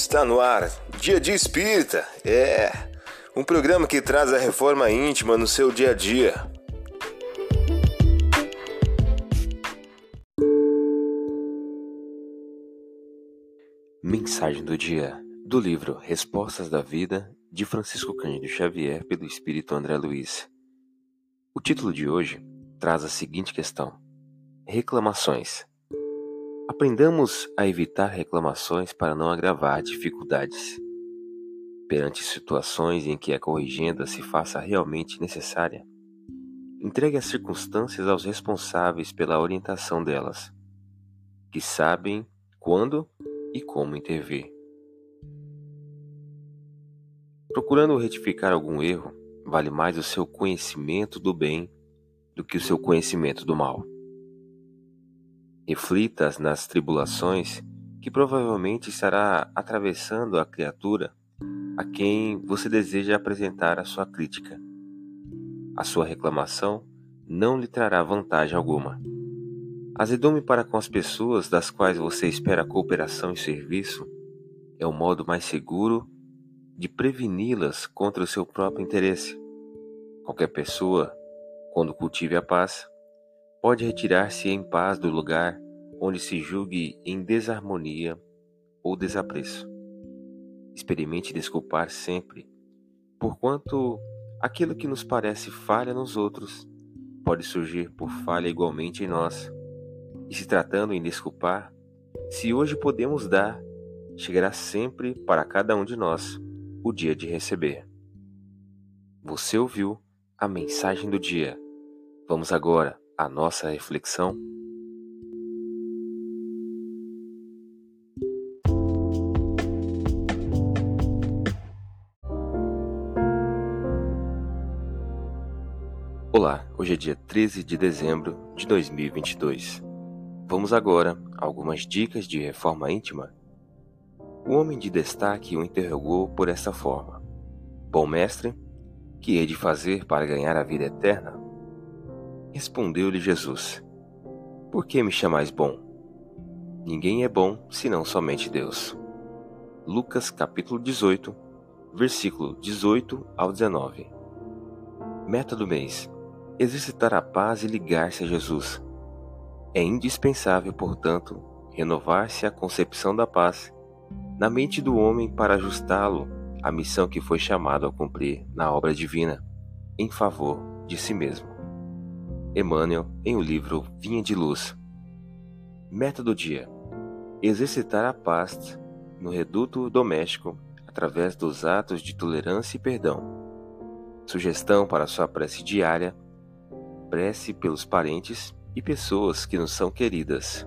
Está no ar, Dia de Espírita. É um programa que traz a reforma íntima no seu dia a dia. Mensagem do dia do livro Respostas da Vida de Francisco Cândido Xavier pelo Espírito André Luiz. O título de hoje traz a seguinte questão: Reclamações. Aprendamos a evitar reclamações para não agravar dificuldades. Perante situações em que a corrigenda se faça realmente necessária, entregue as circunstâncias aos responsáveis pela orientação delas, que sabem quando e como intervir. Procurando retificar algum erro, vale mais o seu conhecimento do bem do que o seu conhecimento do mal. Reflita nas tribulações que provavelmente estará atravessando a criatura a quem você deseja apresentar a sua crítica. A sua reclamação não lhe trará vantagem alguma. Azedume para com as pessoas das quais você espera cooperação e serviço é o modo mais seguro de preveni-las contra o seu próprio interesse. Qualquer pessoa, quando cultive a paz, pode retirar-se em paz do lugar onde se julgue em desarmonia ou desapreço. Experimente desculpar sempre, porquanto aquilo que nos parece falha nos outros pode surgir por falha igualmente em nós. E se tratando em desculpar, se hoje podemos dar, chegará sempre para cada um de nós o dia de receber. Você ouviu a mensagem do dia. Vamos agora à nossa reflexão. Olá, hoje é dia 13 de dezembro de 2022. Vamos agora a algumas dicas de reforma íntima. O homem de destaque o interrogou por esta forma: Bom mestre, que hei de fazer para ganhar a vida eterna? Respondeu-lhe Jesus: Por que me chamais bom? Ninguém é bom senão somente Deus. Lucas capítulo 18, versículo 18 ao 19. Meta do mês: exercitar a paz e ligar-se a Jesus. É indispensável, portanto, renovar-se a concepção da paz na mente do homem para ajustá-lo à missão que foi chamado a cumprir na obra divina em favor de si mesmo. Emmanuel, em o livro Vinha de Luz. Meta do dia: exercitar a paz no reduto doméstico através dos atos de tolerância e perdão. Sugestão para sua prece diária: prece pelos parentes e pessoas que nos são queridas.